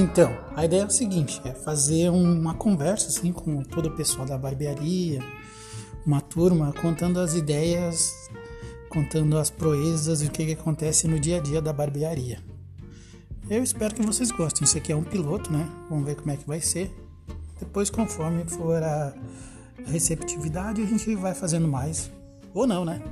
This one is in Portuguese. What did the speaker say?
Então, a ideia é o seguinte, é fazer uma conversa assim com todo o pessoal da barbearia, uma turma contando as ideias, contando as proezas e o que, que acontece no dia a dia da barbearia. Eu espero que vocês gostem. Isso aqui é um piloto, né? Vamos ver como é que vai ser. Depois, conforme for a receptividade, a gente vai fazendo mais. Ou não, né?